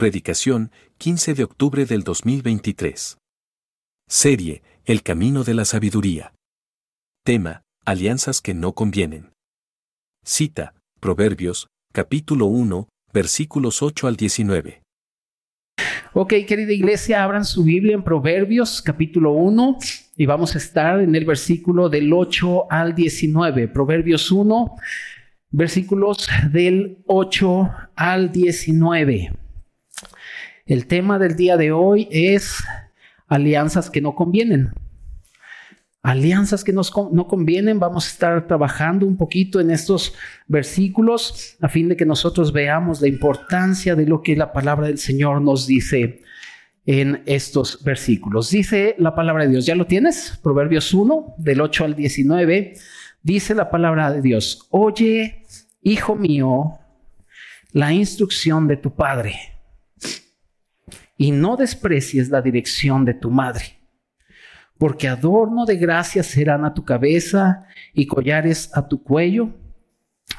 Predicación, 15 de octubre del 2023. Serie, El Camino de la Sabiduría. Tema, Alianzas que no convienen. Cita, Proverbios, capítulo 1, versículos 8 al 19. Ok, querida iglesia, abran su Biblia en Proverbios, capítulo 1, y vamos a estar en el versículo del 8 al 19. Proverbios 1, versículos del 8 al 19. El tema del día de hoy es alianzas que no convienen. Alianzas que nos, no convienen. Vamos a estar trabajando un poquito en estos versículos a fin de que nosotros veamos la importancia de lo que la palabra del Señor nos dice en estos versículos. Dice la palabra de Dios, ¿ya lo tienes? Proverbios 1, del 8 al 19. Dice la palabra de Dios, oye, hijo mío, la instrucción de tu padre y no desprecies la dirección de tu madre, porque adorno de gracia serán a tu cabeza y collares a tu cuello.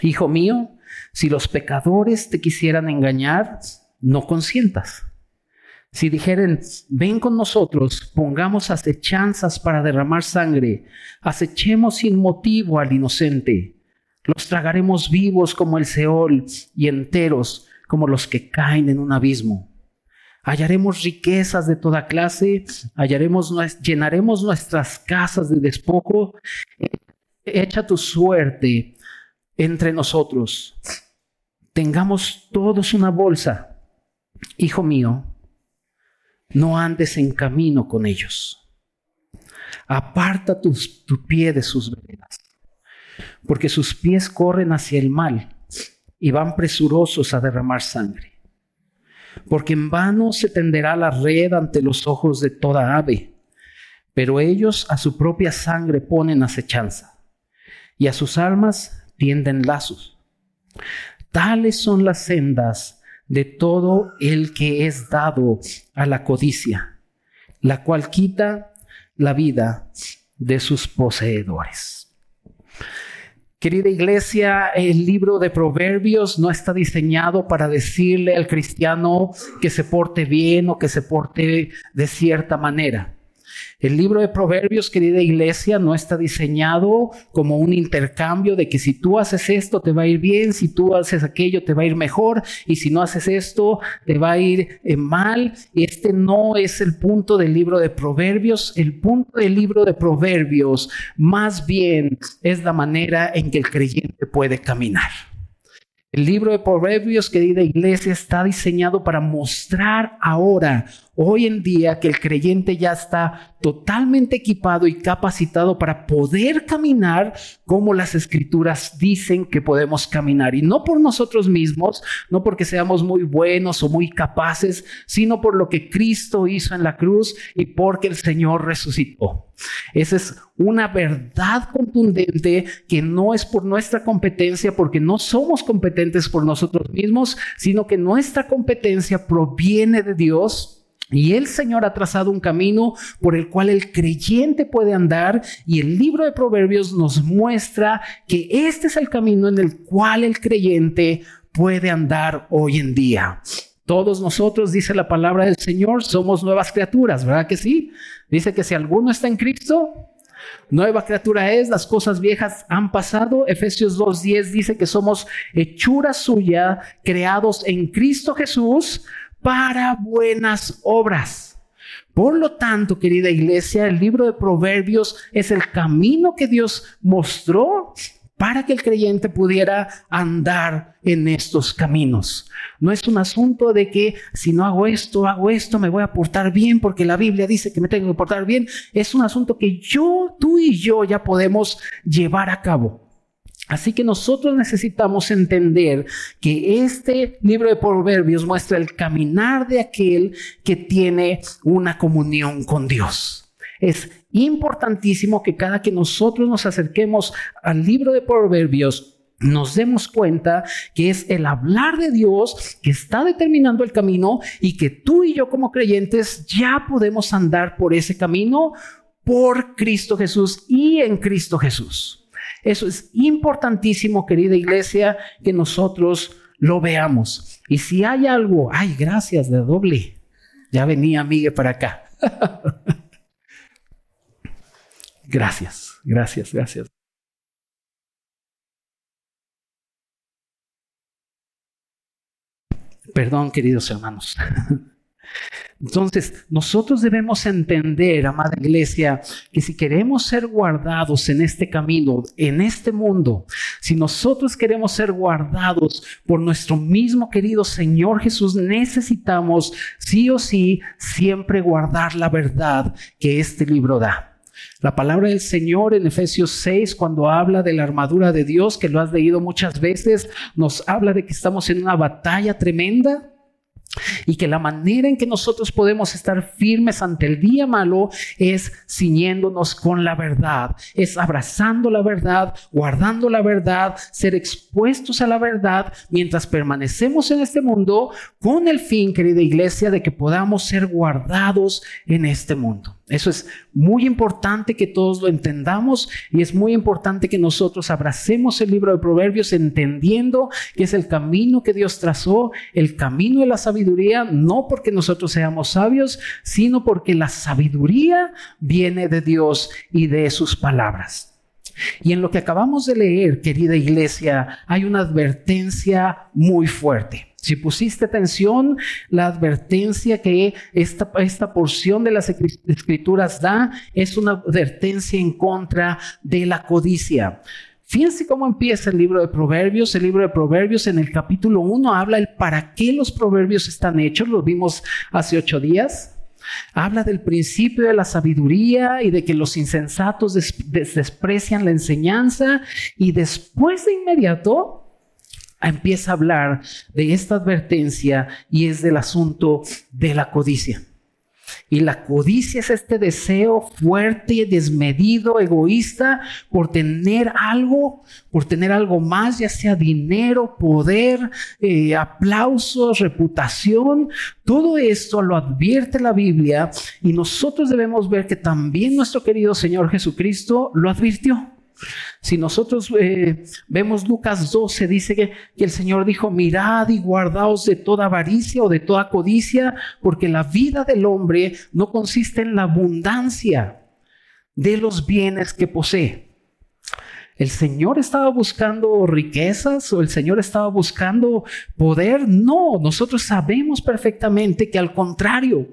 Hijo mío, si los pecadores te quisieran engañar, no consientas. Si dijeren, ven con nosotros, pongamos acechanzas para derramar sangre, acechemos sin motivo al inocente, los tragaremos vivos como el Seol y enteros como los que caen en un abismo. Hallaremos riquezas de toda clase, hallaremos, llenaremos nuestras casas de despojo. Echa tu suerte entre nosotros. Tengamos todos una bolsa. Hijo mío, no andes en camino con ellos. Aparta tu pie de sus veredas, porque sus pies corren hacia el mal y van presurosos a derramar sangre porque en vano se tenderá la red ante los ojos de toda ave, pero ellos a su propia sangre ponen acechanza, y a sus almas tienden lazos. Tales son las sendas de todo el que es dado a la codicia, la cual quita la vida de sus poseedores. Querida iglesia, el libro de Proverbios no está diseñado para decirle al cristiano que se porte bien o que se porte de cierta manera. El libro de Proverbios, querida iglesia, no está diseñado como un intercambio de que si tú haces esto te va a ir bien, si tú haces aquello te va a ir mejor y si no haces esto te va a ir eh, mal. Este no es el punto del libro de Proverbios. El punto del libro de Proverbios más bien es la manera en que el creyente puede caminar. El libro de Proverbios, querida iglesia, está diseñado para mostrar ahora, hoy en día, que el creyente ya está totalmente equipado y capacitado para poder caminar como las escrituras dicen que podemos caminar. Y no por nosotros mismos, no porque seamos muy buenos o muy capaces, sino por lo que Cristo hizo en la cruz y porque el Señor resucitó. Esa es una verdad contundente que no es por nuestra competencia, porque no somos competentes por nosotros mismos, sino que nuestra competencia proviene de Dios. Y el Señor ha trazado un camino por el cual el creyente puede andar y el libro de Proverbios nos muestra que este es el camino en el cual el creyente puede andar hoy en día. Todos nosotros, dice la palabra del Señor, somos nuevas criaturas, ¿verdad que sí? Dice que si alguno está en Cristo, nueva criatura es, las cosas viejas han pasado. Efesios 2.10 dice que somos hechura suya, creados en Cristo Jesús para buenas obras. Por lo tanto, querida iglesia, el libro de Proverbios es el camino que Dios mostró para que el creyente pudiera andar en estos caminos. No es un asunto de que si no hago esto, hago esto, me voy a portar bien porque la Biblia dice que me tengo que portar bien. Es un asunto que yo, tú y yo ya podemos llevar a cabo. Así que nosotros necesitamos entender que este libro de Proverbios muestra el caminar de aquel que tiene una comunión con Dios. Es importantísimo que cada que nosotros nos acerquemos al libro de Proverbios, nos demos cuenta que es el hablar de Dios que está determinando el camino y que tú y yo como creyentes ya podemos andar por ese camino por Cristo Jesús y en Cristo Jesús. Eso es importantísimo, querida iglesia, que nosotros lo veamos. Y si hay algo, ay, gracias de doble. Ya venía Miguel para acá. gracias, gracias, gracias. Perdón, queridos hermanos. Entonces, nosotros debemos entender, amada iglesia, que si queremos ser guardados en este camino, en este mundo, si nosotros queremos ser guardados por nuestro mismo querido Señor Jesús, necesitamos sí o sí siempre guardar la verdad que este libro da. La palabra del Señor en Efesios 6, cuando habla de la armadura de Dios, que lo has leído muchas veces, nos habla de que estamos en una batalla tremenda y que la manera en que nosotros podemos estar firmes ante el día malo es ciñéndonos con la verdad, es abrazando la verdad, guardando la verdad, ser expuestos a la verdad mientras permanecemos en este mundo con el fin, querida iglesia, de que podamos ser guardados en este mundo. Eso es muy importante que todos lo entendamos y es muy importante que nosotros abracemos el libro de Proverbios entendiendo que es el camino que Dios trazó, el camino de la sabiduría, no porque nosotros seamos sabios, sino porque la sabiduría viene de Dios y de sus palabras. Y en lo que acabamos de leer, querida iglesia, hay una advertencia muy fuerte. Si pusiste atención, la advertencia que esta, esta porción de las escrituras da es una advertencia en contra de la codicia. Fíjense cómo empieza el libro de Proverbios. El libro de Proverbios en el capítulo 1 habla el para qué los proverbios están hechos. Lo vimos hace ocho días. Habla del principio de la sabiduría y de que los insensatos desprecian la enseñanza y después de inmediato empieza a hablar de esta advertencia y es del asunto de la codicia. Y la codicia es este deseo fuerte, desmedido, egoísta por tener algo, por tener algo más, ya sea dinero, poder, eh, aplausos, reputación. Todo esto lo advierte la Biblia y nosotros debemos ver que también nuestro querido Señor Jesucristo lo advirtió. Si nosotros eh, vemos Lucas 12, dice que, que, el Señor dijo, mirad y guardaos de toda avaricia o de toda codicia, porque la vida del hombre no consiste en la abundancia de los bienes que posee. ¿El Señor estaba buscando riquezas o el Señor estaba buscando poder? No, nosotros sabemos perfectamente que al contrario,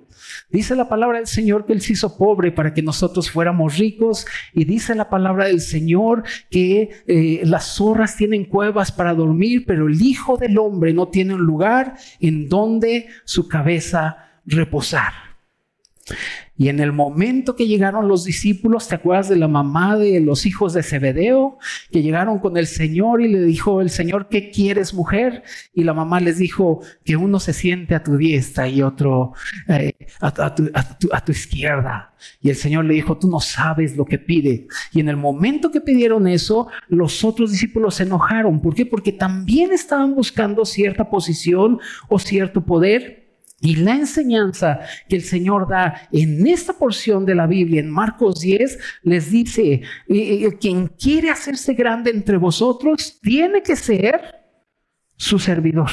Dice la palabra del Señor que Él se hizo pobre para que nosotros fuéramos ricos. Y dice la palabra del Señor que eh, las zorras tienen cuevas para dormir, pero el Hijo del Hombre no tiene un lugar en donde su cabeza reposar. Y en el momento que llegaron los discípulos, ¿te acuerdas de la mamá de los hijos de Zebedeo? Que llegaron con el Señor y le dijo el Señor, ¿qué quieres mujer? Y la mamá les dijo que uno se siente a tu diestra y otro eh, a, tu, a tu izquierda. Y el Señor le dijo, tú no sabes lo que pide. Y en el momento que pidieron eso, los otros discípulos se enojaron. ¿Por qué? Porque también estaban buscando cierta posición o cierto poder y la enseñanza que el Señor da en esta porción de la Biblia, en Marcos 10, les dice, eh, eh, quien quiere hacerse grande entre vosotros, tiene que ser su servidor,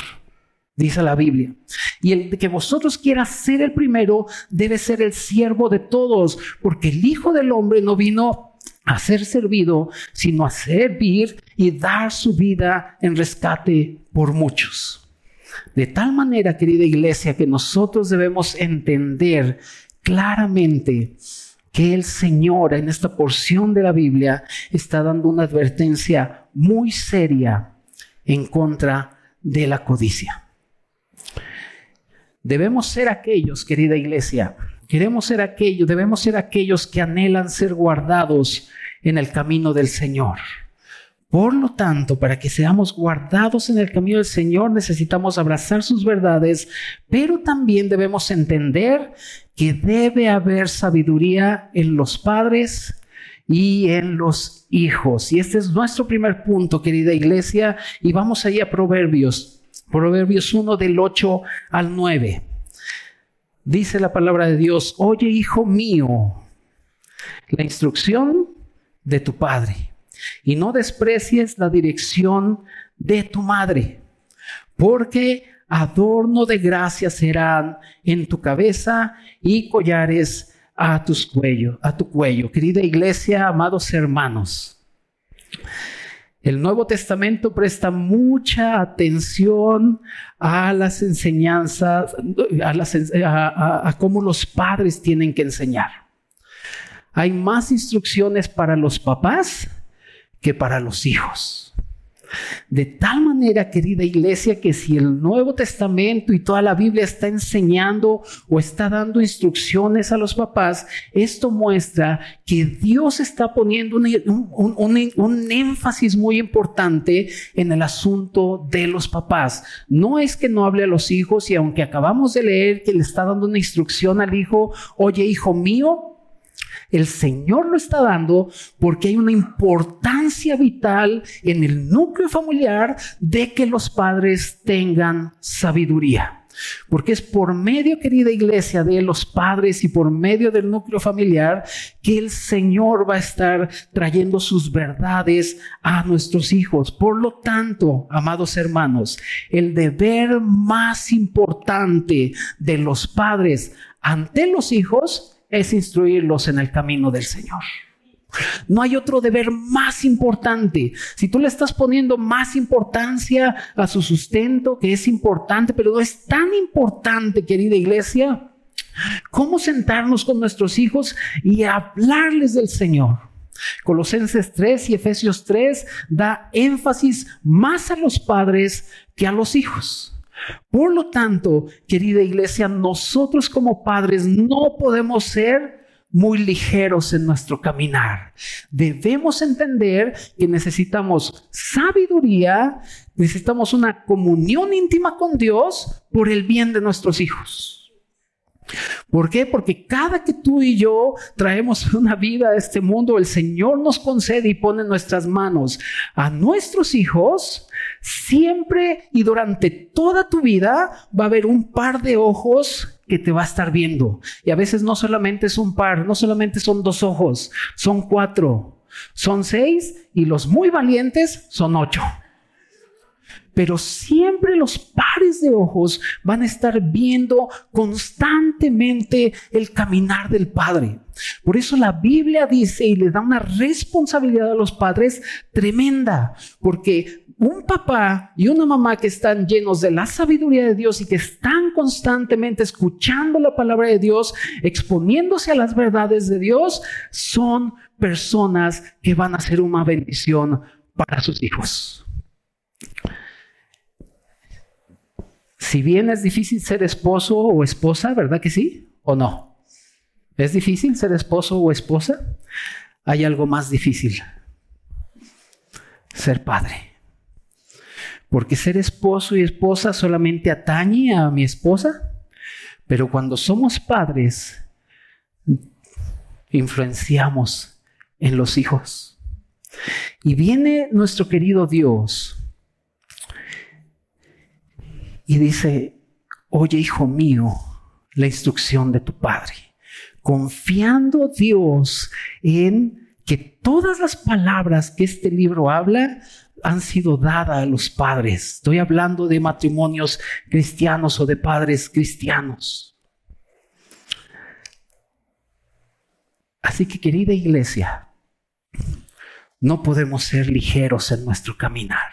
dice la Biblia. Y el que vosotros quieras ser el primero, debe ser el siervo de todos, porque el Hijo del Hombre no vino a ser servido, sino a servir y dar su vida en rescate por muchos. De tal manera, querida iglesia, que nosotros debemos entender claramente que el Señor en esta porción de la Biblia está dando una advertencia muy seria en contra de la codicia. Debemos ser aquellos, querida iglesia, queremos ser aquellos, debemos ser aquellos que anhelan ser guardados en el camino del Señor. Por lo tanto, para que seamos guardados en el camino del Señor, necesitamos abrazar sus verdades, pero también debemos entender que debe haber sabiduría en los padres y en los hijos. Y este es nuestro primer punto, querida iglesia, y vamos ahí a Proverbios, Proverbios 1 del 8 al 9. Dice la palabra de Dios, oye hijo mío, la instrucción de tu padre y no desprecies la dirección de tu madre, porque adorno de gracia serán en tu cabeza y collares a tus cuello, a tu cuello. Querida iglesia, amados hermanos, el Nuevo Testamento presta mucha atención a las enseñanzas, a, a cómo los padres tienen que enseñar. Hay más instrucciones para los papás que para los hijos. De tal manera, querida iglesia, que si el Nuevo Testamento y toda la Biblia está enseñando o está dando instrucciones a los papás, esto muestra que Dios está poniendo un, énfasis muy importante en el asunto de los papás. No es que no hable a los hijos y aunque acabamos de leer que le está dando una instrucción al hijo, oye hijo mío, el Señor lo está dando porque hay una importancia vital en el núcleo familiar de que los padres tengan sabiduría. Porque es por medio, querida iglesia, de los padres y por medio del núcleo familiar que el Señor va a estar trayendo sus verdades a nuestros hijos. Por lo tanto, amados hermanos, el deber más importante de los padres ante los hijos es instruirlos en el camino del Señor. No hay otro deber más importante. Si tú le estás poniendo más importancia a su sustento, que es importante, pero no es tan importante, querida iglesia, cómo sentarnos con nuestros hijos y hablarles del Señor. Colosenses 3 y Efesios 3 da énfasis más a los padres que a los hijos. Por lo tanto, querida iglesia, nosotros como padres no podemos ser muy ligeros en nuestro caminar. Debemos entender que necesitamos sabiduría, necesitamos una comunión íntima con Dios por el bien de nuestros hijos. ¿Por qué? Porque cada que tú y yo traemos una vida a este mundo, el Señor nos concede y pone en nuestras manos a nuestros hijos, siempre y durante toda tu vida va a haber un par de ojos que te va a estar viendo. Y a veces no solamente es un par, no solamente son dos ojos, son cuatro, son seis y los muy valientes son ocho pero siempre los pares de ojos van a estar viendo constantemente el caminar del Padre. Por eso la Biblia dice y le da una responsabilidad a los padres tremenda, porque un papá y una mamá que están llenos de la sabiduría de Dios y que están constantemente escuchando la palabra de Dios, exponiéndose a las verdades de Dios, son personas que van a ser una bendición para sus hijos. Si bien es difícil ser esposo o esposa, ¿verdad que sí? ¿O no? ¿Es difícil ser esposo o esposa? Hay algo más difícil. Ser padre. Porque ser esposo y esposa solamente atañe a mi esposa, pero cuando somos padres, influenciamos en los hijos. Y viene nuestro querido Dios y dice, oye hijo mío, la instrucción de tu padre, confiando Dios en que todas las palabras que este libro habla han sido dadas a los padres. Estoy hablando de matrimonios cristianos o de padres cristianos. Así que querida iglesia, no podemos ser ligeros en nuestro caminar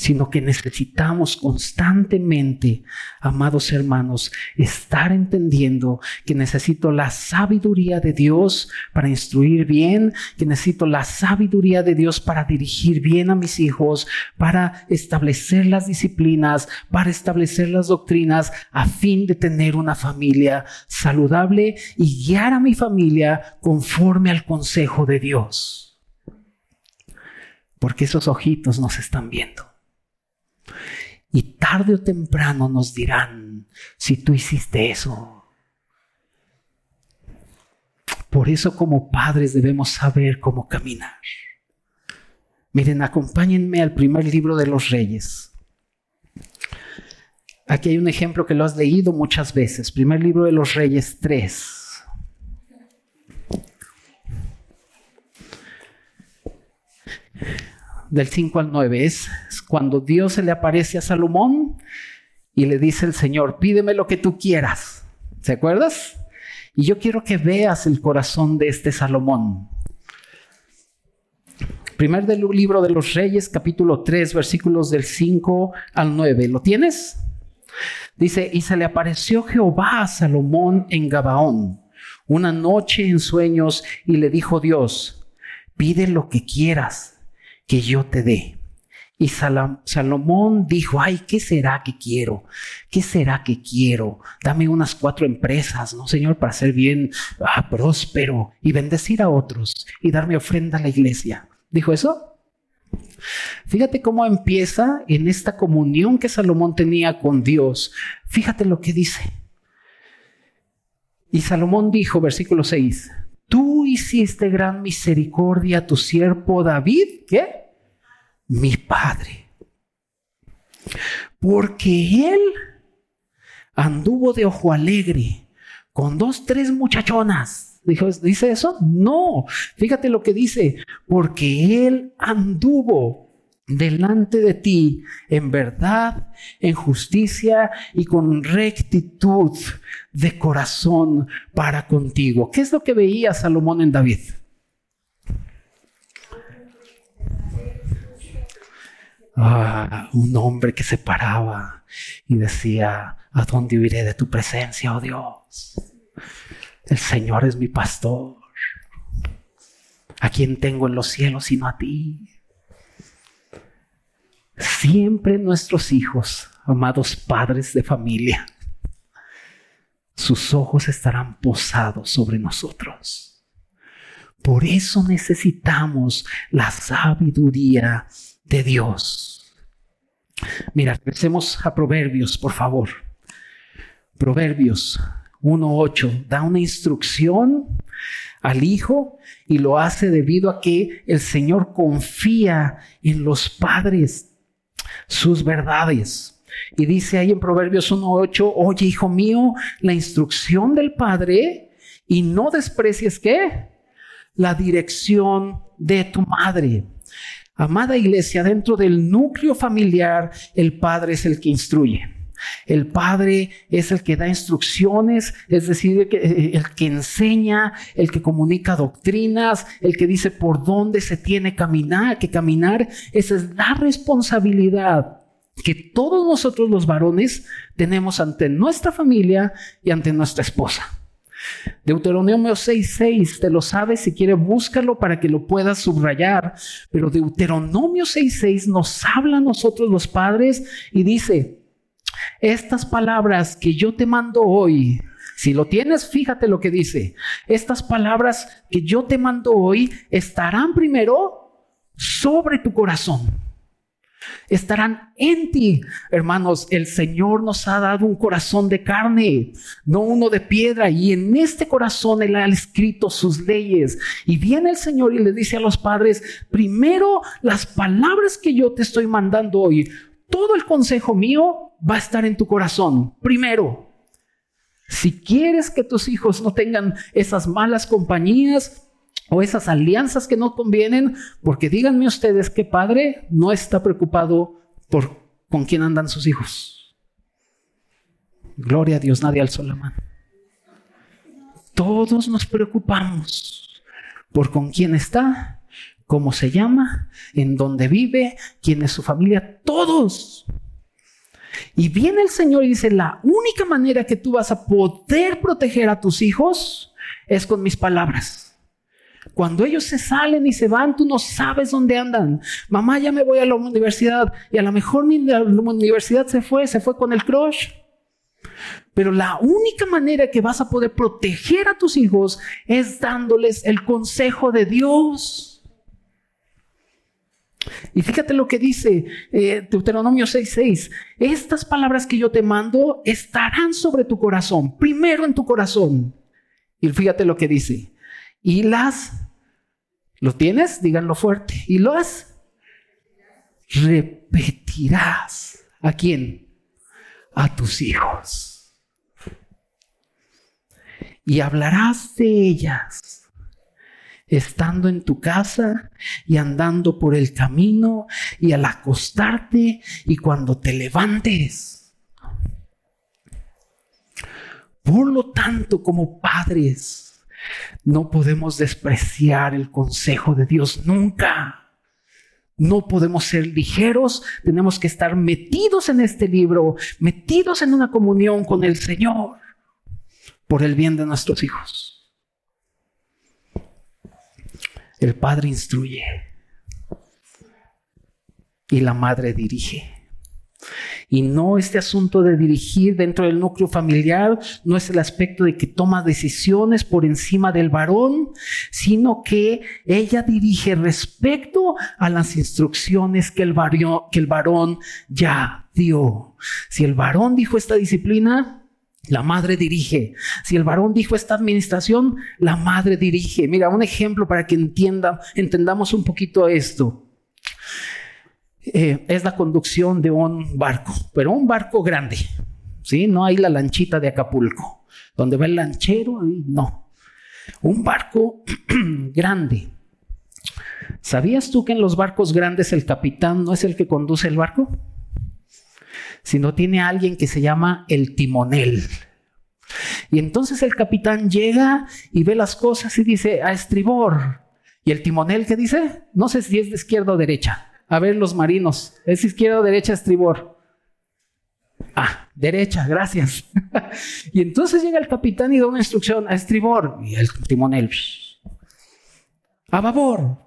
sino que necesitamos constantemente, amados hermanos, estar entendiendo que necesito la sabiduría de Dios para instruir bien, que necesito la sabiduría de Dios para dirigir bien a mis hijos, para establecer las disciplinas, para establecer las doctrinas, a fin de tener una familia saludable y guiar a mi familia conforme al consejo de Dios. Porque esos ojitos nos están viendo. Y tarde o temprano nos dirán si tú hiciste eso. Por eso como padres debemos saber cómo caminar. Miren, acompáñenme al primer libro de los reyes. Aquí hay un ejemplo que lo has leído muchas veces. Primer libro de los reyes 3. Del 5 al 9 es cuando Dios se le aparece a Salomón y le dice el Señor, pídeme lo que tú quieras. ¿Se acuerdas? Y yo quiero que veas el corazón de este Salomón. Primer del libro de los Reyes, capítulo 3, versículos del 5 al 9. ¿Lo tienes? Dice, y se le apareció Jehová a Salomón en Gabaón una noche en sueños y le dijo Dios, pide lo que quieras que yo te dé. Y Salomón dijo, ay, ¿qué será que quiero? ¿Qué será que quiero? Dame unas cuatro empresas, ¿no, Señor? Para ser bien ah, próspero y bendecir a otros y darme ofrenda a la iglesia. ¿Dijo eso? Fíjate cómo empieza en esta comunión que Salomón tenía con Dios. Fíjate lo que dice. Y Salomón dijo, versículo 6, tú hiciste gran misericordia a tu siervo David, ¿qué? Mi padre. Porque él anduvo de ojo alegre con dos, tres muchachonas. ¿Dice eso? No. Fíjate lo que dice. Porque él anduvo delante de ti en verdad, en justicia y con rectitud de corazón para contigo. ¿Qué es lo que veía Salomón en David? Ah, un hombre que se paraba y decía, ¿a dónde iré de tu presencia, oh Dios? El Señor es mi pastor. ¿A quién tengo en los cielos sino a ti? Siempre nuestros hijos, amados padres de familia, sus ojos estarán posados sobre nosotros. Por eso necesitamos la sabiduría de Dios. Mira, regresemos a Proverbios, por favor. Proverbios 1.8 da una instrucción al Hijo y lo hace debido a que el Señor confía en los padres sus verdades. Y dice ahí en Proverbios 1.8, oye hijo mío, la instrucción del Padre y no desprecies qué? La dirección de tu madre. Amada iglesia, dentro del núcleo familiar, el Padre es el que instruye. El padre es el que da instrucciones, es decir, el que, enseña, el que comunica doctrinas, el que dice por dónde se tiene caminar, que caminar. Esa es la responsabilidad que todos nosotros los varones tenemos ante nuestra familia y ante nuestra esposa. Deuteronomio 6:6, te lo sabes, si quieres búscalo para que lo puedas subrayar, pero Deuteronomio 6:6 nos habla a nosotros los padres y dice, estas palabras que yo te mando hoy, si lo tienes, fíjate lo que dice. Estas palabras que yo te mando hoy estarán primero sobre tu corazón. Estarán en ti, hermanos. El Señor nos ha dado un corazón de carne, no uno de piedra. Y en este corazón Él ha escrito sus leyes. Y viene el Señor y le dice a los padres, primero las palabras que yo te estoy mandando hoy, todo el consejo mío va a estar en tu corazón. Primero, si quieres que tus hijos no tengan esas malas compañías o esas alianzas que no convienen, porque díganme ustedes que padre no está preocupado por con quién andan sus hijos. Gloria a Dios, nadie alzó la mano. Todos nos preocupamos por con quién está cómo se llama, en dónde vive, quién es su familia, todos. Y viene el Señor y dice, la única manera que tú vas a poder proteger a tus hijos es con mis palabras. Cuando ellos se salen y se van, tú no sabes dónde andan. Mamá, ya me voy a la universidad. Y a lo mejor mi la universidad se fue, se fue con el crush. Pero la única manera que vas a poder proteger a tus hijos es dándoles el consejo de Dios. Y fíjate lo que dice eh, Deuteronomio 6:6. Estas palabras que yo te mando estarán sobre tu corazón, primero en tu corazón. Y fíjate lo que dice. Y las, ¿lo tienes? Díganlo fuerte. Y las repetirás. ¿A quién? A tus hijos. Y hablarás de ellas estando en tu casa y andando por el camino y al acostarte y cuando te levantes. Por lo tanto, como padres, no podemos despreciar el consejo de Dios nunca. No podemos ser ligeros, tenemos que estar metidos en este libro, metidos en una comunión con el Señor, por el bien de nuestros hijos. El Padre instruye y la Madre dirige. Y no este asunto de dirigir dentro del núcleo familiar, no es el aspecto de que toma decisiones por encima del varón, sino que ella dirige respecto a las instrucciones que el, varón, que el varón ya dio. Si el varón dijo esta disciplina, la madre dirige. Si el varón dijo esta administración, la madre dirige. Mira, un ejemplo para que entienda, entendamos un poquito esto. Eh, es la conducción de un barco, pero un barco grande, ¿sí? No hay la lanchita de Acapulco, donde va el lanchero, no. Un barco grande. ¿Sabías tú que en los barcos grandes el capitán no es el que conduce el barco? Sino tiene alguien que se llama el timonel. Y entonces el capitán llega y ve las cosas y dice, a estribor. ¿Y el timonel qué dice? No sé si es de izquierda o derecha. A ver, los marinos. ¿Es izquierda o derecha estribor? Ah, derecha, gracias. y entonces llega el capitán y da una instrucción a estribor. Y el timonel. A babor.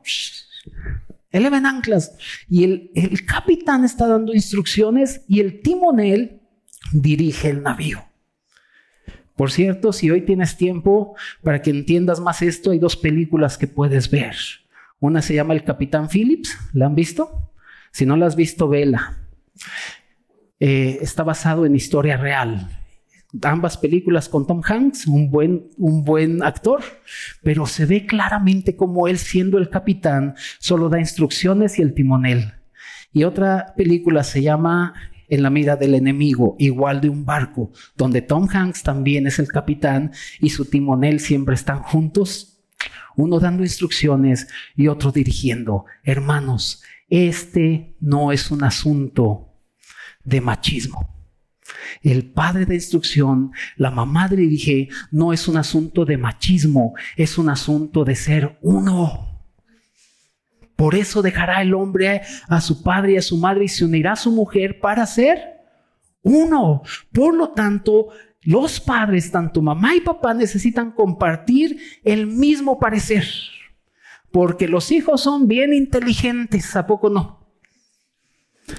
Eleven anclas. Y el, capitán está dando instrucciones y el timonel dirige el navío. Por cierto, si hoy tienes tiempo para que entiendas más esto, hay dos películas que puedes ver. Una se llama El Capitán Phillips, ¿la han visto? Si no la has visto, vela. Eh, está basado en historia real. Ambas películas con Tom Hanks, un buen, un buen actor, pero se ve claramente como él, siendo el capitán, solo da instrucciones y el timonel. Y otra película se llama En la mira del enemigo, igual de un barco, donde Tom Hanks también es el capitán y su timonel siempre están juntos uno dando instrucciones y otro dirigiendo. Hermanos, este no es un asunto de machismo. El padre de instrucción, la mamá dirige, no es un asunto de machismo, es un asunto de ser uno. Por eso dejará el hombre a su padre y a su madre y se unirá a su mujer para ser uno. Por lo tanto, los padres, tanto mamá y papá, necesitan compartir el mismo parecer. Porque los hijos son bien inteligentes, ¿a poco no?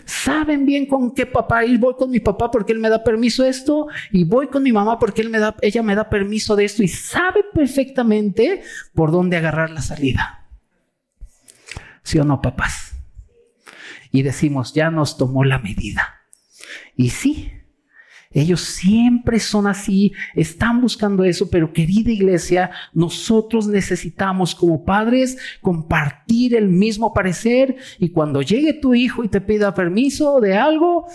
Saben bien con qué papá ir. Voy con mi papá porque él me da permiso de esto y voy con mi mamá porque él me da, ella me da permiso de esto y sabe perfectamente por dónde agarrar la salida. ¿Sí o no, papás? Y decimos, ya nos tomó la medida. Y sí, ellos siempre son así, están buscando eso, pero querida iglesia, nosotros necesitamos como padres compartir el mismo parecer y cuando llegue tu hijo y te pida permiso de algo,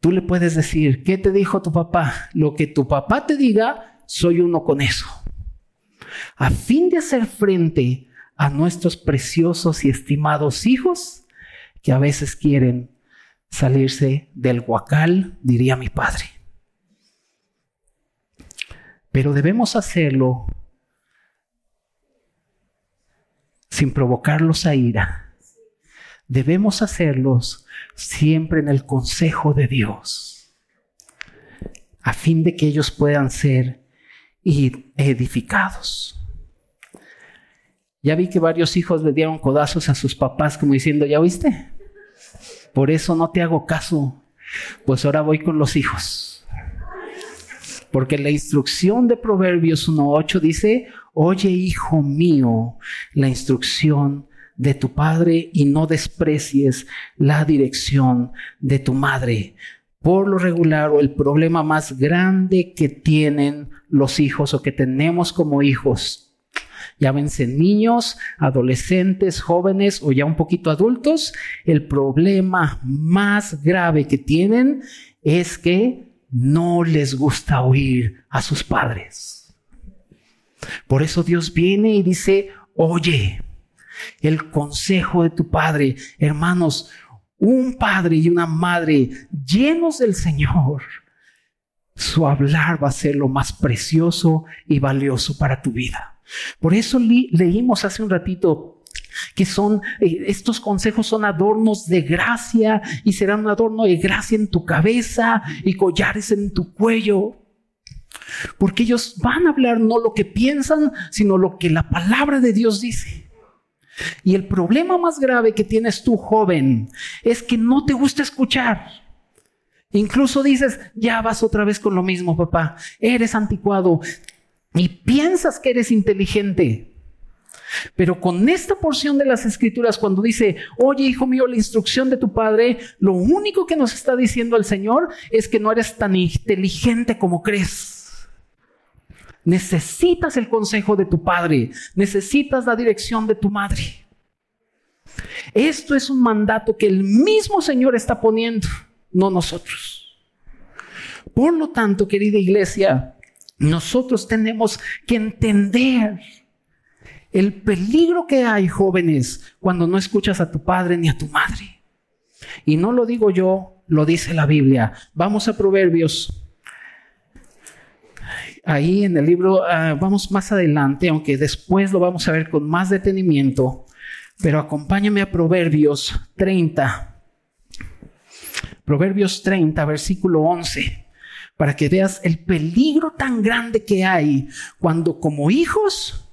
tú le puedes decir, ¿qué te dijo tu papá? Lo que tu papá te diga, soy uno con eso. A fin de hacer frente a nuestros preciosos y estimados hijos que a veces quieren salirse del guacal, diría mi padre. Pero debemos hacerlo sin provocarlos a ira. Debemos hacerlos siempre en el consejo de Dios, a fin de que ellos puedan ser edificados. Ya vi que varios hijos le dieron codazos a sus papás como diciendo, ¿ya oíste? Por eso no te hago caso. Pues ahora voy con los hijos. Porque la instrucción de Proverbios 1.8 dice, oye hijo mío, la instrucción de tu padre y no desprecies la dirección de tu madre. Por lo regular, o el problema más grande que tienen los hijos o que tenemos como hijos Llámense niños, adolescentes, jóvenes o ya un poquito adultos. El problema más grave que tienen es que no les gusta oír a sus padres. Por eso Dios viene y dice, oye, el consejo de tu padre, hermanos, un padre y una madre llenos del Señor, su hablar va a ser lo más precioso y valioso para tu vida. Por eso leímos hace un ratito que son, eh, estos consejos son adornos de gracia y serán un adorno de gracia en tu cabeza y collares en tu cuello. Porque ellos van a hablar no lo que piensan, sino lo que la palabra de Dios dice. Y el problema más grave que tienes tú, joven, es que no te gusta escuchar. Incluso dices, ya vas otra vez con lo mismo, papá. Eres anticuado y piensas que eres inteligente. Pero con esta porción de las escrituras, cuando dice, oye hijo mío, la instrucción de tu padre, lo único que nos está diciendo el Señor es que no eres tan inteligente como crees. Necesitas el consejo de tu padre, necesitas la dirección de tu madre. Esto es un mandato que el mismo Señor está poniendo, no nosotros. Por lo tanto, querida iglesia, nosotros tenemos que entender el peligro que hay, jóvenes, cuando no escuchas a tu padre ni a tu madre. Y no lo digo yo, lo dice la Biblia. Vamos a Proverbios. Ahí en el libro, ah, vamos más adelante, aunque después lo vamos a ver con más detenimiento, pero acompáñame a Proverbios 30. Proverbios 30, versículo 11, para que veas el peligro tan grande que hay cuando como hijos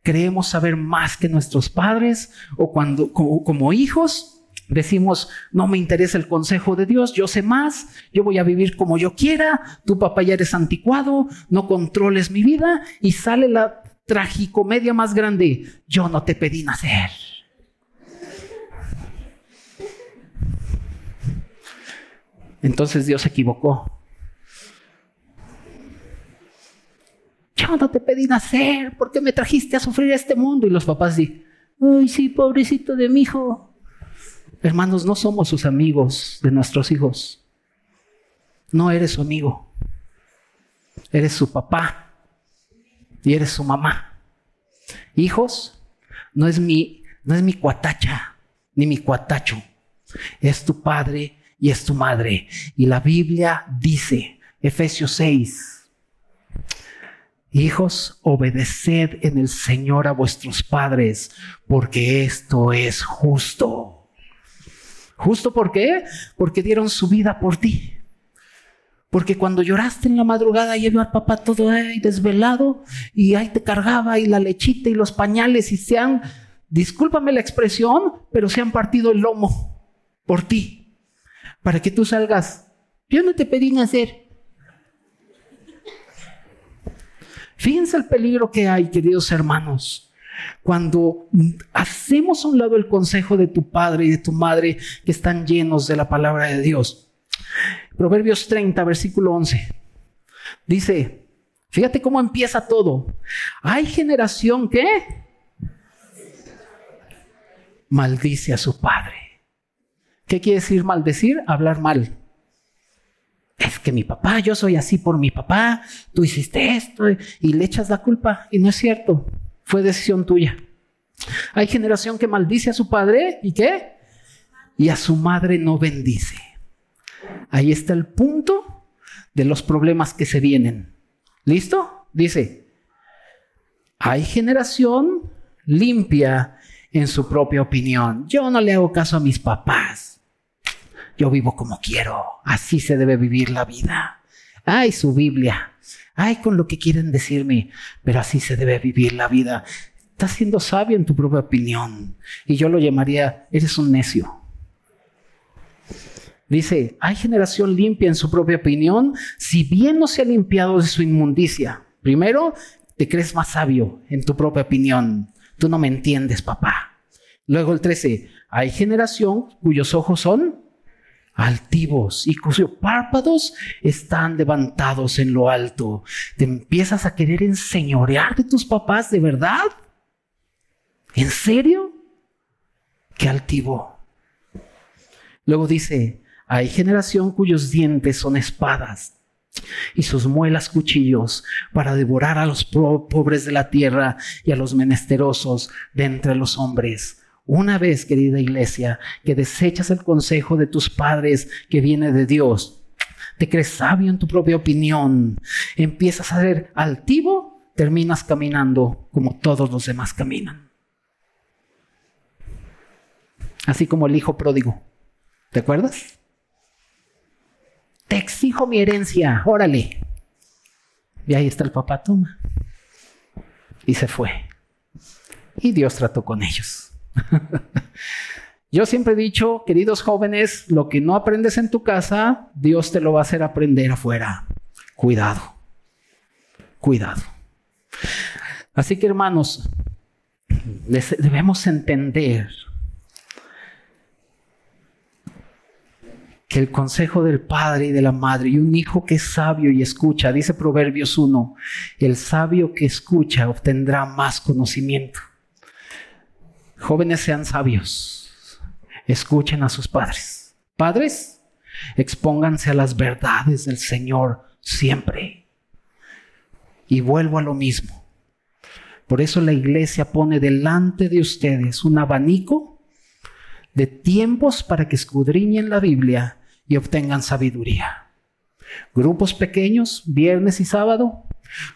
creemos saber más que nuestros padres o cuando como, hijos decimos, no me interesa el consejo de Dios, yo sé más, yo voy a vivir como yo quiera, tu papá ya eres anticuado, no controles mi vida y sale la tragicomedia más grande, yo no te pedí nacer. Entonces Dios se equivocó. Yo no te pedí nacer, ¿por qué me trajiste a sufrir este mundo? Y los papás dicen, ay, sí, pobrecito de mi hijo. Hermanos, no somos sus amigos de nuestros hijos. No eres su amigo. Eres su papá y eres su mamá. Hijos, no es mi, no es mi cuatacha ni mi cuatacho. Es tu padre y es tu madre. Y la Biblia dice, Efesios 6, Hijos, obedeced en el Señor a vuestros padres, porque esto es justo. ¿Justo por qué? Porque dieron su vida por ti. Porque cuando lloraste en la madrugada y al papá todo desvelado y ahí te cargaba y la lechita y los pañales y se han, discúlpame la expresión, pero se han partido el lomo por ti. Para que tú salgas. Yo no te pedí nacer. Fíjense el peligro que hay, queridos hermanos, cuando hacemos a un lado el consejo de tu padre y de tu madre que están llenos de la palabra de Dios. Proverbios 30, versículo 11. Dice, fíjate cómo empieza todo. Hay generación que maldice a su padre. ¿Qué quiere decir maldecir? Hablar mal es que mi papá, yo soy así por mi papá, tú hiciste esto y le echas la culpa y no es cierto, fue decisión tuya. Hay generación que maldice a su padre y qué? Y a su madre no bendice. Ahí está el punto de los problemas que se vienen. ¿Listo? Dice, hay generación limpia en su propia opinión. Yo no le hago caso a mis papás yo vivo como quiero, así se debe vivir la vida. Ay, su Biblia, ay, con lo que quieren decirme, pero así se debe vivir la vida. Estás siendo sabio en tu propia opinión. Y yo lo llamaría, eres un necio. Dice, hay generación limpia en su propia opinión, si bien no se ha limpiado de su inmundicia. Primero, te crees más sabio en tu propia opinión. Tú no me entiendes, papá. Luego el 13, hay generación cuyos ojos son altivos y cuyos párpados están levantados en lo alto. ¿Te empiezas a querer enseñorear de tus papás de verdad? ¿En serio? Qué altivo. Luego dice, hay generación cuyos dientes son espadas. y sus muelas cuchillos para devorar a los pobres de la tierra y a los menesterosos de entre los hombres. Una vez, querida iglesia, que desechas el consejo de tus padres que viene de Dios, te crees sabio en tu propia opinión, empiezas a ser altivo, terminas caminando como todos los demás caminan. Así como el hijo pródigo. ¿Te acuerdas? Te exijo mi herencia, órale. Y ahí está el papá, toma. Y se fue. Y Dios trató con ellos. Yo siempre he dicho, queridos jóvenes, lo que no aprendes en tu casa, Dios te lo va a hacer aprender afuera. Cuidado, cuidado. Así que hermanos, debemos entender que el consejo del padre y de la madre y un hijo que es sabio y escucha, dice Proverbios 1, el sabio que escucha obtendrá más conocimiento. Jóvenes sean sabios, escuchen a sus padres. Padres, expónganse a las verdades del Señor siempre. Y vuelvo a lo mismo. Por eso la iglesia pone delante de ustedes un abanico de tiempos para que escudriñen la Biblia y obtengan sabiduría. Grupos pequeños, viernes y sábado,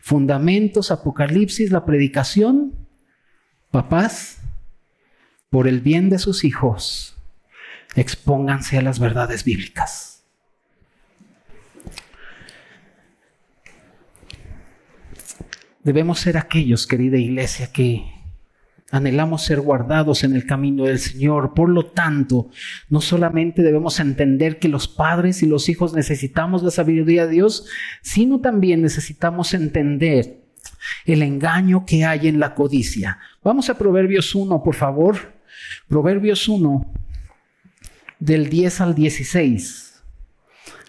fundamentos, apocalipsis, la predicación. Papás, por el bien de sus hijos, expónganse a las verdades bíblicas. Debemos ser aquellos, querida iglesia, que Anhelamos ser guardados en el camino del Señor. Por lo tanto, no solamente debemos entender que los padres y los hijos necesitamos la sabiduría de Dios, sino también necesitamos entender el engaño que hay en la codicia. Vamos a Proverbios 1, por favor. Proverbios 1, del 10 al 16.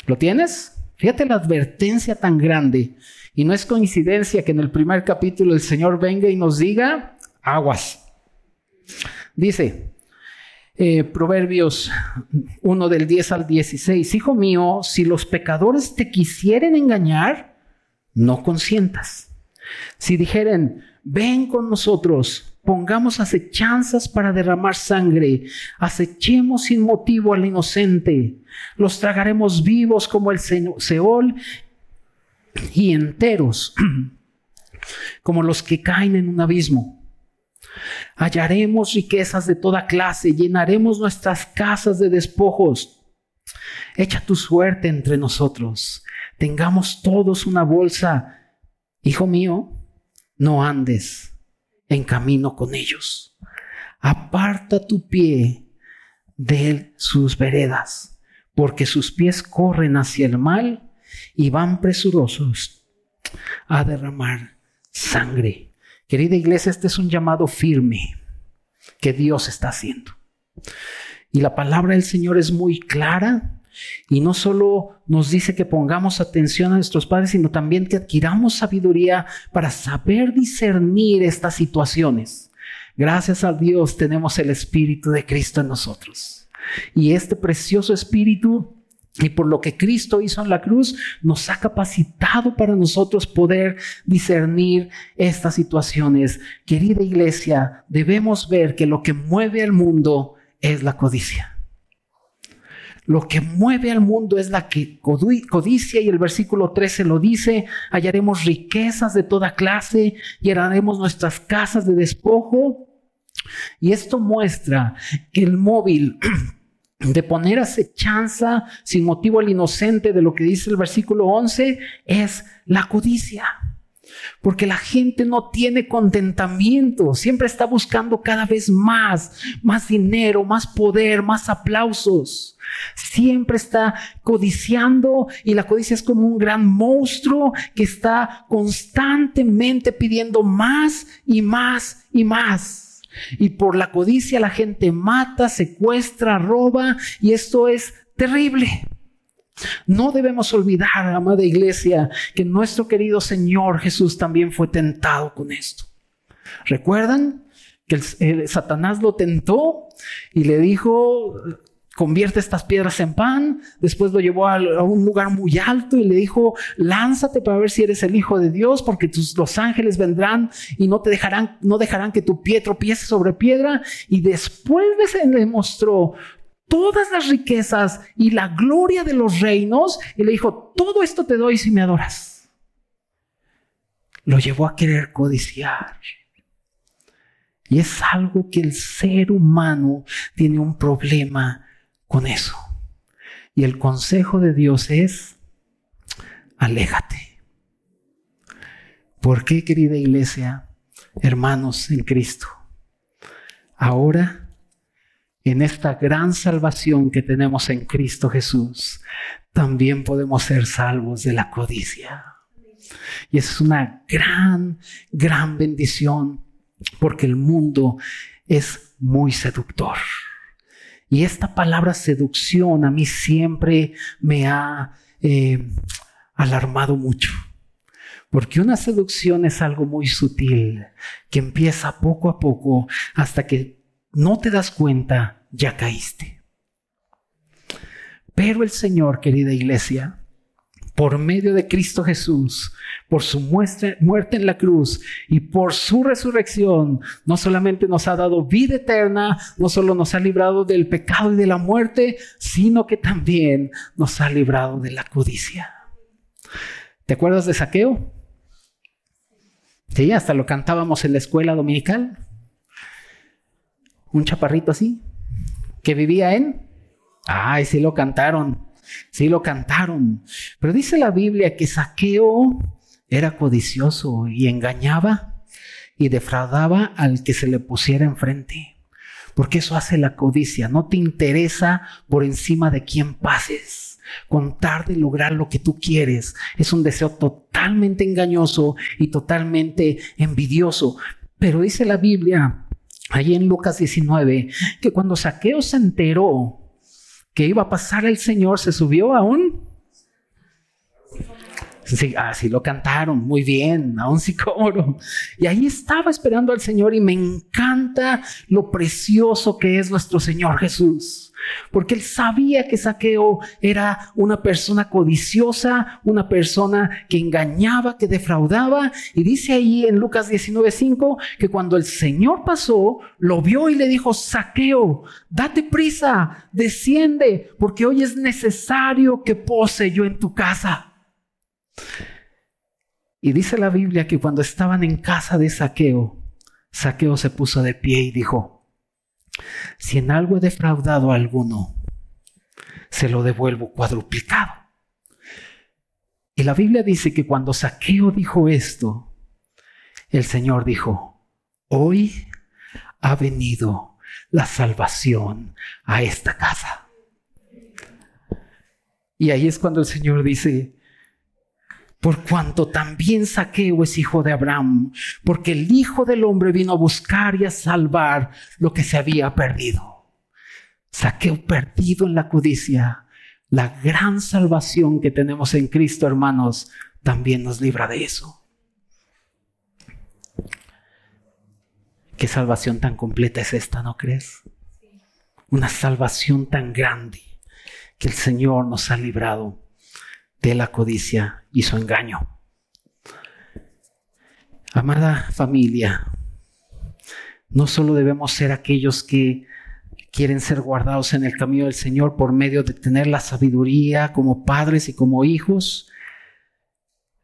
¿Lo tienes? Fíjate la advertencia tan grande. Y no es coincidencia que en el primer capítulo el Señor venga y nos diga, aguas. Dice, eh, Proverbios 1 del 10 al 16, Hijo mío, si los pecadores te quisieren engañar, no consientas. Si dijeren, ven con nosotros, pongamos acechanzas para derramar sangre, acechemos sin motivo al inocente, los tragaremos vivos como el Seol y enteros como los que caen en un abismo. Hallaremos riquezas de toda clase, llenaremos nuestras casas de despojos. Echa tu suerte entre nosotros. Tengamos todos una bolsa. Hijo mío, no andes en camino con ellos. Aparta tu pie de sus veredas, porque sus pies corren hacia el mal y van presurosos a derramar sangre. Querida iglesia, este es un llamado firme que Dios está haciendo. Y la palabra del Señor es muy clara y no solo nos dice que pongamos atención a nuestros padres, sino también que adquiramos sabiduría para saber discernir estas situaciones. Gracias a Dios tenemos el Espíritu de Cristo en nosotros. Y este precioso Espíritu y por lo que Cristo hizo en la cruz, nos ha capacitado para nosotros poder discernir estas situaciones. Querida iglesia, debemos ver que lo que mueve al mundo es la codicia. Lo que mueve al mundo es la que codicia y el versículo 13 lo dice, hallaremos riquezas de toda clase, llenaremos nuestras casas de despojo. Y esto muestra que el móvil de poner acechanza sin motivo al inocente de lo que dice el versículo 11 es la codicia. Porque la gente no tiene contentamiento, siempre está buscando cada vez más, más dinero, más poder, más aplausos. Siempre está codiciando y la codicia es como un gran monstruo que está constantemente pidiendo más y más y más. Y por la codicia la gente mata, secuestra, roba y esto es terrible. No debemos olvidar, amada iglesia, que nuestro querido Señor Jesús también fue tentado con esto. ¿Recuerdan que Satanás lo tentó y le dijo, convierte estas piedras en pan, después lo llevó a, un lugar muy alto y le dijo, lánzate para ver si eres el hijo de Dios, porque tus, los ángeles vendrán y no te dejarán, no dejarán que tu pie tropiece sobre piedra. Y después le mostró todas las riquezas y la gloria de los reinos y le dijo, todo esto te doy si me adoras. Lo llevó a querer codiciar. Y es algo que el ser humano tiene un problema con eso. Y el consejo de Dios es, aléjate. ¿Por qué, querida iglesia, hermanos en Cristo? Ahora, en esta gran salvación que tenemos en Cristo Jesús, también podemos ser salvos de la codicia. Y es una gran, gran bendición porque el mundo es muy seductor. Y esta palabra seducción a mí siempre me ha eh, alarmado mucho. Porque una seducción es algo muy sutil, que empieza poco a poco hasta que no te das cuenta, ya caíste. Pero el Señor, querida iglesia, por medio de Cristo Jesús, por su muerte, en la cruz y por su resurrección, no solamente nos ha dado vida eterna, no solo nos ha librado del pecado y de la muerte, sino que también nos ha librado de la codicia. ¿Te acuerdas de Saqueo? Sí, hasta lo cantábamos en la escuela dominical. Un chaparrito así, que vivía en... Ay, sí lo cantaron. Sí lo cantaron. Pero dice la Biblia que Saqueo era codicioso y engañaba y defraudaba al que se le pusiera enfrente. Porque eso hace la codicia. No te interesa por encima de quién pases. Contar de lograr lo que tú quieres es un deseo totalmente engañoso y totalmente envidioso. Pero dice la Biblia, ahí en Lucas 19, que cuando Saqueo se enteró que iba a pasar el Señor, se subió a un... Sí, así lo cantaron, muy bien, a un sicómoro. Y ahí estaba esperando al Señor y me encanta lo precioso que es nuestro Señor Jesús porque él sabía que Saqueo era una persona codiciosa, una persona que engañaba, que defraudaba. Y dice ahí en Lucas 19:5 que cuando el Señor pasó, lo vio y le dijo, Saqueo, date prisa, desciende, porque hoy es necesario que pose yo en tu casa. Y dice la Biblia que cuando estaban en casa de Saqueo, Saqueo se puso de pie y dijo, si en algo he defraudado a alguno, se lo devuelvo cuadruplicado. Y la Biblia dice que cuando Saqueo dijo esto, el Señor dijo, hoy ha venido la salvación a esta casa. Y ahí es cuando el Señor dice, por cuanto también Saqueo es hijo de Abraham, porque el Hijo del Hombre vino a buscar y a salvar lo que se había perdido. Saqueo perdido en la codicia. La gran salvación que tenemos en Cristo, hermanos, también nos libra de eso. ¿Qué salvación tan completa es esta, no crees? Una salvación tan grande que el Señor nos ha librado de la codicia y su engaño. Amada familia, no solo debemos ser aquellos que quieren ser guardados en el camino del Señor por medio de tener la sabiduría como padres y como hijos,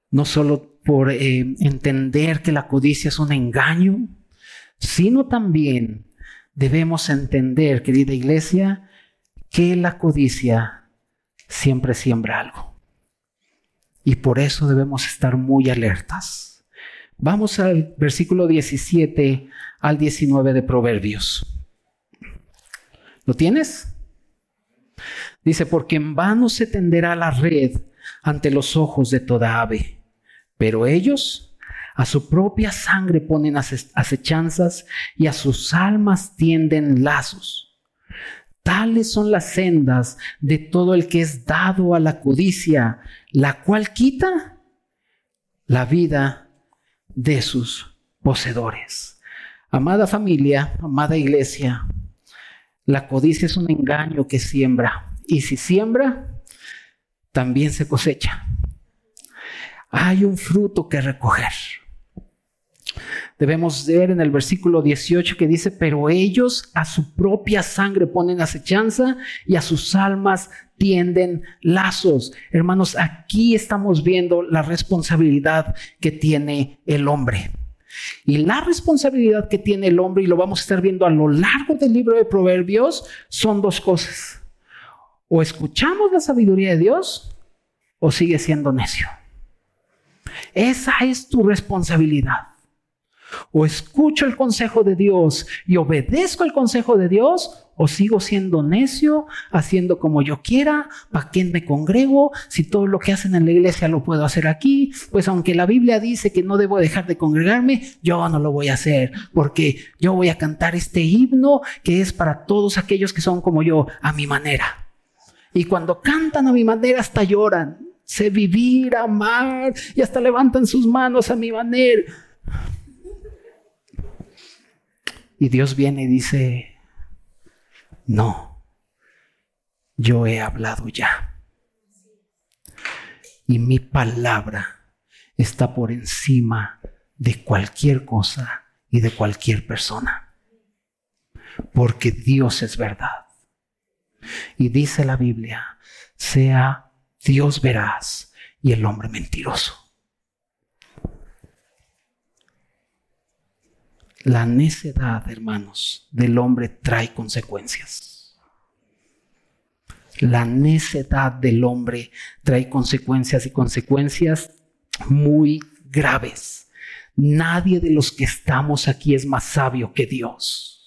no solo por eh, entender que la codicia es un engaño, sino también debemos entender, querida iglesia, que la codicia siempre siembra algo. Y por eso debemos estar muy alertas. Vamos al versículo 17 al 19 de Proverbios. ¿Lo tienes? Dice, porque en vano se tenderá la red ante los ojos de toda ave, pero ellos a su propia sangre ponen acechanzas y a sus almas tienden lazos. Tales son las sendas de todo el que es dado a la codicia, la cual quita la vida de sus poseedores. Amada familia, amada iglesia, La codicia es un engaño que siembra. Y si siembra, también se cosecha. Hay un fruto que recoger. Debemos ver en el versículo 18 que dice, pero ellos a su propia sangre ponen acechanza y a sus almas tienden lazos. Hermanos, aquí estamos viendo la responsabilidad que tiene el hombre. Y la responsabilidad que tiene el hombre, y lo vamos a estar viendo a lo largo del libro de Proverbios, son dos cosas. O escuchamos la sabiduría de Dios o sigue siendo necio. Esa es tu responsabilidad. O escucho el consejo de Dios y obedezco el consejo de Dios, o sigo siendo necio, haciendo como yo quiera, ¿para quién me congrego? Si todo lo que hacen en la iglesia lo puedo hacer aquí, pues aunque la Biblia dice que no debo dejar de congregarme, yo no lo voy a hacer, porque yo voy a cantar este himno que es para todos aquellos que son como yo, a mi manera. Y cuando cantan a mi manera hasta lloran, sé vivir, amar, y hasta levantan sus manos a mi manera. Y Dios viene y dice, no, yo he hablado ya. Y mi palabra está por encima de cualquier cosa y de cualquier persona. Porque Dios es verdad. Y dice la Biblia, sea Dios veraz y el hombre mentiroso. La necedad, hermanos, del hombre trae consecuencias. La necedad del hombre trae consecuencias y consecuencias muy graves. Nadie de los que estamos aquí es más sabio que Dios.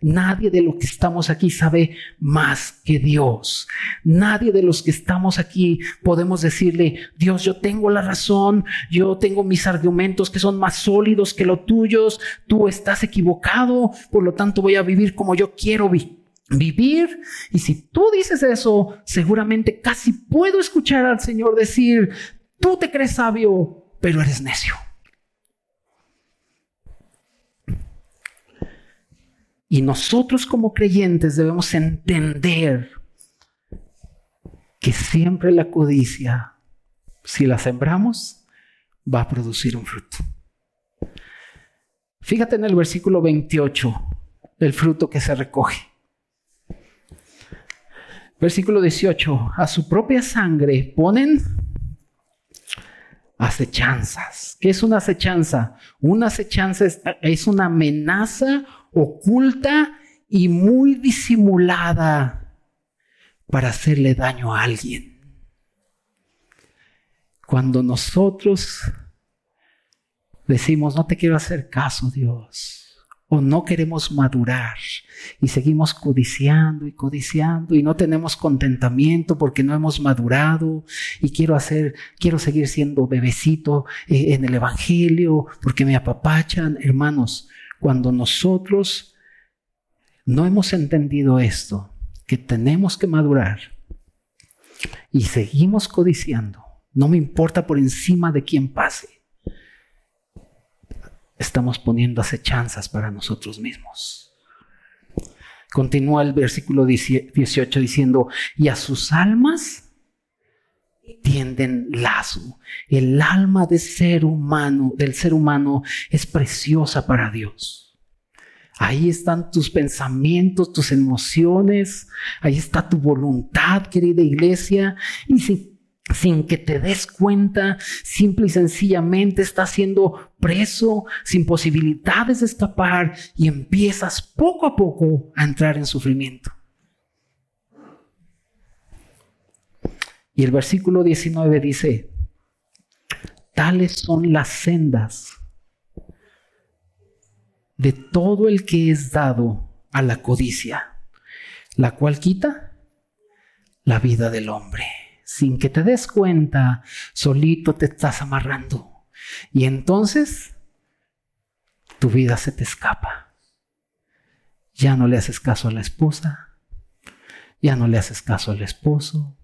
Nadie de los que estamos aquí sabe más que Dios. Nadie de los que estamos aquí podemos decirle, Dios, yo tengo la razón, yo tengo mis argumentos que son más sólidos que los tuyos, tú estás equivocado, por lo tanto voy a vivir como yo quiero vivir. Y si tú dices eso, seguramente casi puedo escuchar al Señor decir, tú te crees sabio, pero eres necio. Y nosotros como creyentes debemos entender que siempre la codicia, si la sembramos, va a producir un fruto. Fíjate en el versículo 28, el fruto que se recoge. Versículo 18, a su propia sangre ponen acechanzas. ¿Qué es una acechanza? Una acechanza es, es una amenaza oculta y muy disimulada para hacerle daño a alguien. Cuando nosotros decimos, no te quiero hacer caso, Dios, o no queremos madurar y seguimos codiciando y codiciando y no tenemos contentamiento porque no hemos madurado y quiero hacer, quiero seguir siendo bebecito eh, en el evangelio porque me apapachan, hermanos, cuando nosotros no hemos entendido esto, que tenemos que madurar y seguimos codiciando, no me importa por encima de quién pase, estamos poniendo acechanzas para nosotros mismos. Continúa el versículo 18 diciendo, y a sus almas tienden lazo. El alma del ser humano, del ser humano es preciosa para Dios. Ahí están tus pensamientos, tus emociones, ahí está tu voluntad, querida iglesia. Y si sin que te des cuenta, simple y sencillamente estás siendo preso, sin posibilidades de escapar y empiezas poco a poco a entrar en sufrimiento. Y el versículo 19 dice, tales son las sendas de todo el que es dado a la codicia, la cual quita la vida del hombre sin que te des cuenta, solito te estás amarrando. Y entonces tu vida se te escapa. Ya no le haces caso a la esposa, ya no le haces caso al esposo,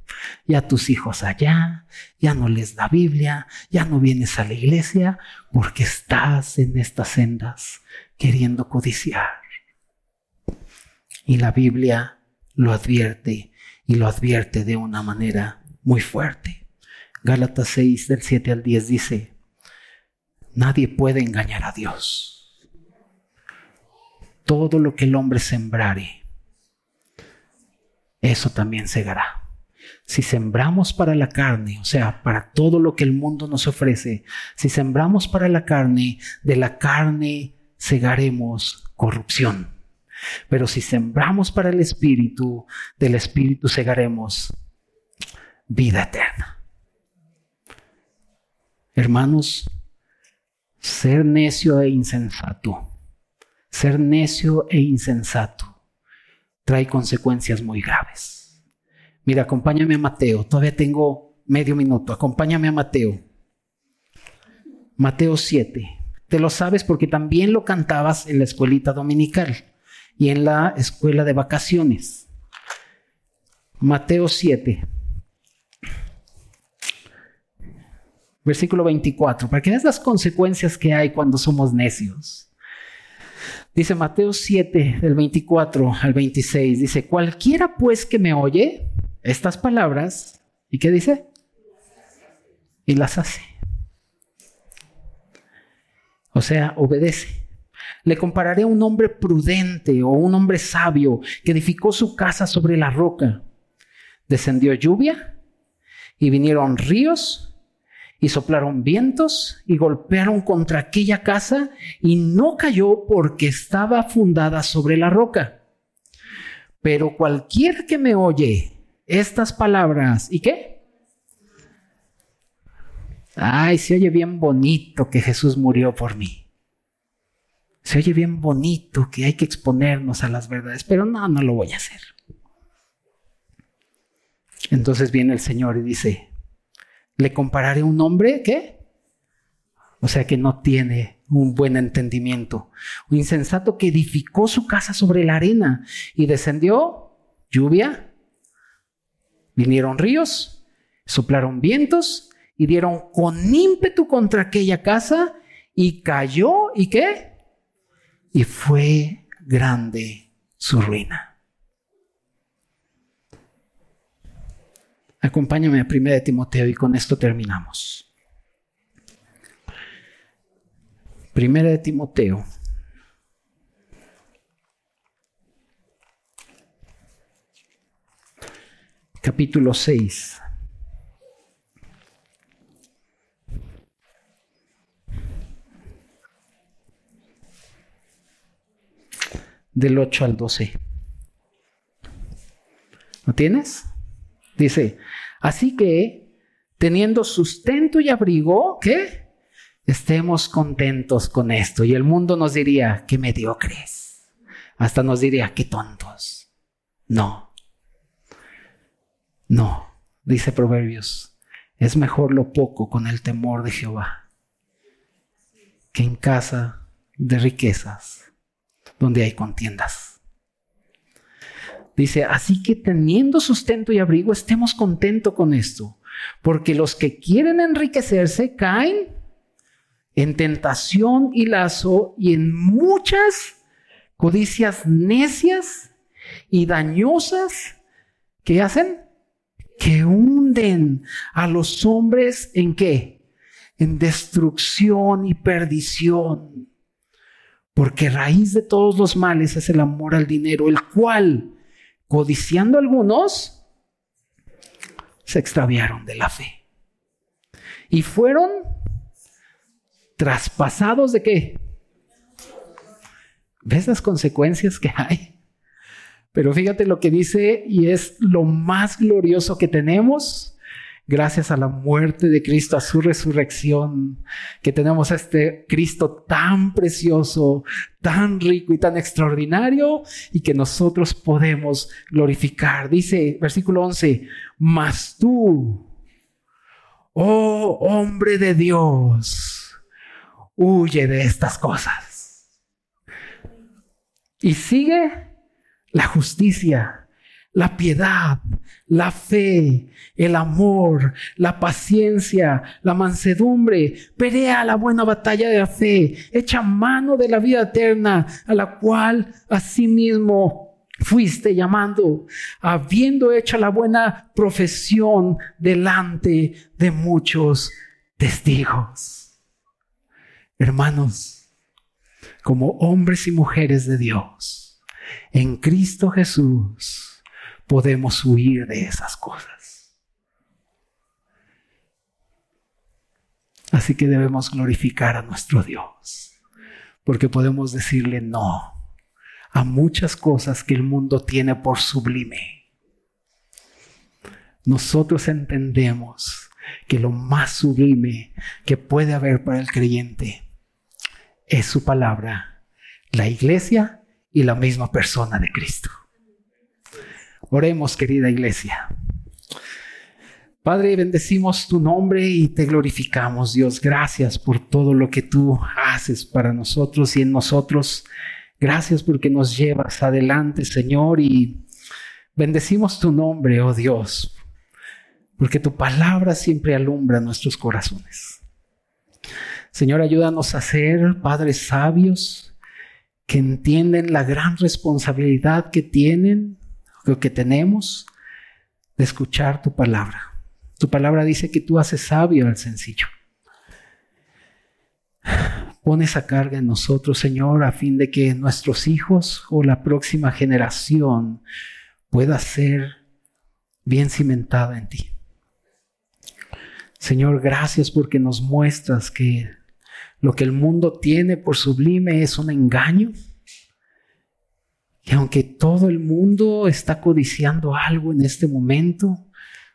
ya tus hijos allá, ya no les da Biblia, ya no vienes a la iglesia porque estás en estas sendas queriendo codiciar. Y la Biblia lo advierte y lo advierte de una manera muy fuerte. Gálatas 6 del 7 al 10 dice, nadie puede engañar a Dios. Todo lo que el hombre sembrare, eso también segará. Si sembramos para la carne, o sea, para todo lo que el mundo nos ofrece, si sembramos para la carne, de la carne segaremos corrupción. Pero si sembramos para el Espíritu, del Espíritu segaremos vida eterna. Hermanos, ser necio e insensato, ser necio e insensato trae consecuencias muy graves. Mira, acompáñame a Mateo, todavía tengo medio minuto, acompáñame a Mateo. Mateo 7. Te lo sabes porque también lo cantabas en la escuelita dominical y en la escuela de vacaciones. Mateo 7. Versículo 24, para que veas las consecuencias que hay cuando somos necios. Dice Mateo 7, del 24 al 26, dice, cualquiera pues que me oye estas palabras, ¿y qué dice? Y las hace. O sea, obedece. Le compararé a un hombre prudente o un hombre sabio que edificó su casa sobre la roca. Descendió lluvia y vinieron ríos y soplaron vientos y golpearon contra aquella casa y no cayó porque estaba fundada sobre la roca. Pero cualquiera que me oye estas palabras, ¿y qué? Ay, se oye bien bonito que Jesús murió por mí. Se oye bien bonito que hay que exponernos a las verdades, pero no, no lo voy a hacer. Entonces viene el Señor y dice, le compararé a un hombre que, o sea, que no tiene un buen entendimiento, un insensato que edificó su casa sobre la arena y descendió lluvia, vinieron ríos, soplaron vientos y dieron con ímpetu contra aquella casa y cayó y qué? y fue grande su ruina. Acompáñame a 1 de Timoteo y con esto terminamos. Primera de Timoteo. Capítulo 6. del 8 al 12. ¿Lo tienes? Dice, así que teniendo sustento y abrigo, ¿qué? Estemos contentos con esto. Y el mundo nos diría, qué mediocres. Hasta nos diría, qué tontos. No. No, dice Proverbios, es mejor lo poco con el temor de Jehová que en casa de riquezas donde hay contiendas. Dice, así que teniendo sustento y abrigo, estemos contentos con esto, porque los que quieren enriquecerse caen en tentación y lazo y en muchas codicias necias y dañosas que hacen que hunden a los hombres en qué? En destrucción y perdición. Porque raíz de todos los males es el amor al dinero, el cual, codiciando algunos, se extraviaron de la fe. Y fueron traspasados de qué? ¿Ves las consecuencias que hay? Pero fíjate lo que dice y es lo más glorioso que tenemos gracias a la muerte de Cristo, a su resurrección, que tenemos a este Cristo tan precioso, tan rico y tan extraordinario y que nosotros podemos glorificar. Dice versículo 11, mas tú, oh hombre de Dios, huye de estas cosas. Y sigue la justicia, la piedad, la fe, el amor, la paciencia, la mansedumbre. Pelea la buena batalla de la fe. Echa mano de la vida eterna, a la cual asimismo fuiste llamando, habiendo hecho la buena profesión delante de muchos testigos. Hermanos, como hombres y mujeres de Dios, en Cristo Jesús podemos huir de esas cosas. Así que debemos glorificar a nuestro Dios, porque podemos decirle no a muchas cosas que el mundo tiene por sublime. Nosotros entendemos que lo más sublime que puede haber para el creyente es su palabra, la iglesia y la misma persona de Cristo. Oremos, querida iglesia. Padre, bendecimos tu nombre y te glorificamos, Dios. Gracias por todo lo que tú haces para nosotros y en nosotros. Gracias porque nos llevas adelante, Señor, y bendecimos tu nombre, oh Dios, porque tu palabra siempre alumbra nuestros corazones. Señor, ayúdanos a ser padres sabios que entienden la gran responsabilidad que tienen, que tenemos de escuchar tu palabra. Tu palabra dice que tú haces sabio al sencillo. Pon esa carga en nosotros, Señor, a fin de que nuestros hijos o la próxima generación pueda ser bien cimentada en ti. Señor, gracias porque nos muestras que lo que el mundo tiene por sublime es un engaño. Y aunque todo el mundo está codiciando algo en este momento,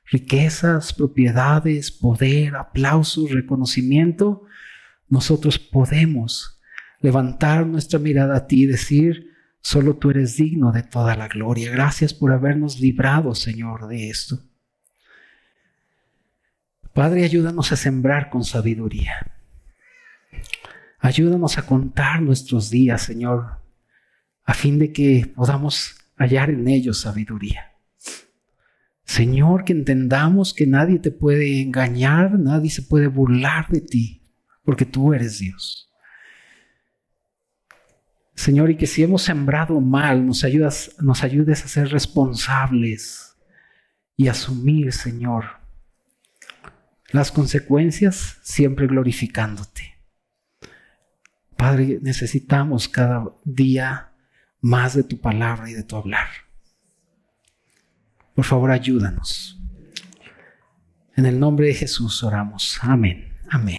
riquezas, propiedades, poder, aplausos, reconocimiento, nosotros podemos levantar nuestra mirada a ti y decir, solo tú eres digno de toda la gloria. Gracias por habernos librado, Señor, de esto. Padre, ayúdanos a sembrar con sabiduría. Ayúdanos a contar nuestros días, Señor, a fin de que podamos hallar en ellos sabiduría. Señor, que entendamos que nadie te puede engañar, nadie se puede burlar de ti porque tú eres Dios. Señor, y que si hemos sembrado mal, nos, ayudas, nos ayudes a ser responsables y asumir, Señor, las consecuencias siempre glorificándote. Padre, necesitamos cada día más de tu palabra y de tu hablar. Por favor, ayúdanos. En el nombre de Jesús oramos. Amén. Amén.